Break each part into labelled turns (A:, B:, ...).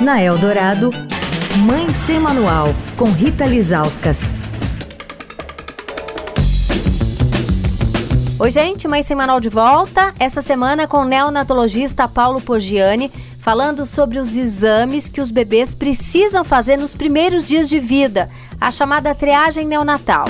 A: Na Eldorado, Mãe Sem Manual, com Rita Lizauskas.
B: Oi, gente, Mãe Sem Manual de volta. Essa semana com o neonatologista Paulo Poggiani, falando sobre os exames que os bebês precisam fazer nos primeiros dias de vida, a chamada triagem neonatal.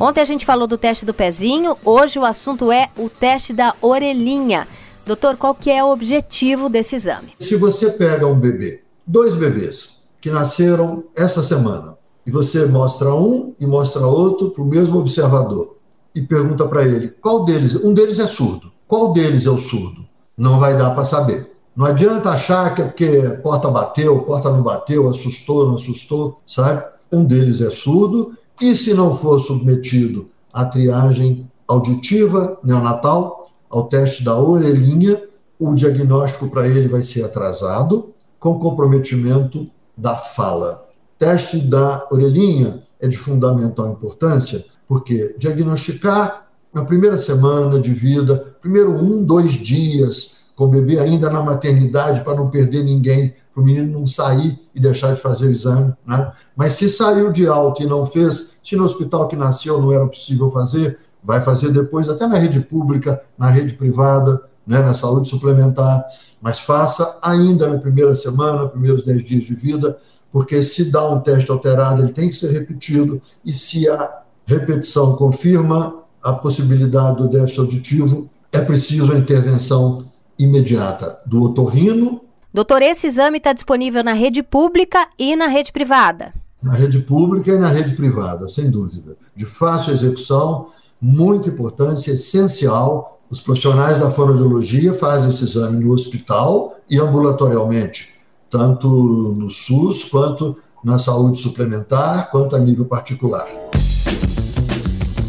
B: Ontem a gente falou do teste do pezinho, hoje o assunto é o teste da orelhinha. Doutor, qual que é o objetivo desse exame?
C: Se você pega um bebê, dois bebês que nasceram essa semana, e você mostra um e mostra outro para o mesmo observador e pergunta para ele qual deles, um deles é surdo, qual deles é o surdo? Não vai dar para saber. Não adianta achar que é porque a porta bateu, a porta não bateu, assustou, não assustou, sabe? Um deles é surdo e se não for submetido à triagem auditiva neonatal, ao teste da orelhinha, o diagnóstico para ele vai ser atrasado, com comprometimento da fala. Teste da orelhinha é de fundamental importância, porque diagnosticar na primeira semana de vida, primeiro um, dois dias, com o bebê ainda na maternidade, para não perder ninguém, para o menino não sair e deixar de fazer o exame. Né? Mas se saiu de alta e não fez, se no hospital que nasceu não era possível fazer, vai fazer depois, até na rede pública, na rede privada, né, na saúde suplementar, mas faça ainda na primeira semana, primeiros 10 dias de vida, porque se dá um teste alterado, ele tem que ser repetido, e se a repetição confirma a possibilidade do déficit auditivo, é preciso a intervenção imediata do otorrino.
B: Doutor, esse exame está disponível na rede pública e na rede privada?
C: Na rede pública e na rede privada, sem dúvida. De fácil execução, muito importante, essencial. Os profissionais da fonoaudiologia fazem esse exame no hospital e ambulatorialmente, tanto no SUS quanto na saúde suplementar, quanto a nível particular.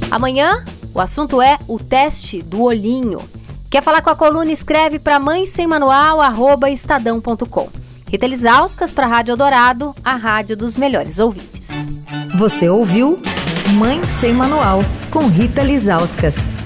B: Amanhã, o assunto é o teste do olhinho. Quer falar com a coluna? Escreve para mãe sem manual, arroba estadão.com. Rita Lisauskas para a Rádio Dourado, a rádio dos melhores ouvintes.
A: Você ouviu Mãe Sem Manual, com Rita Lizauskas.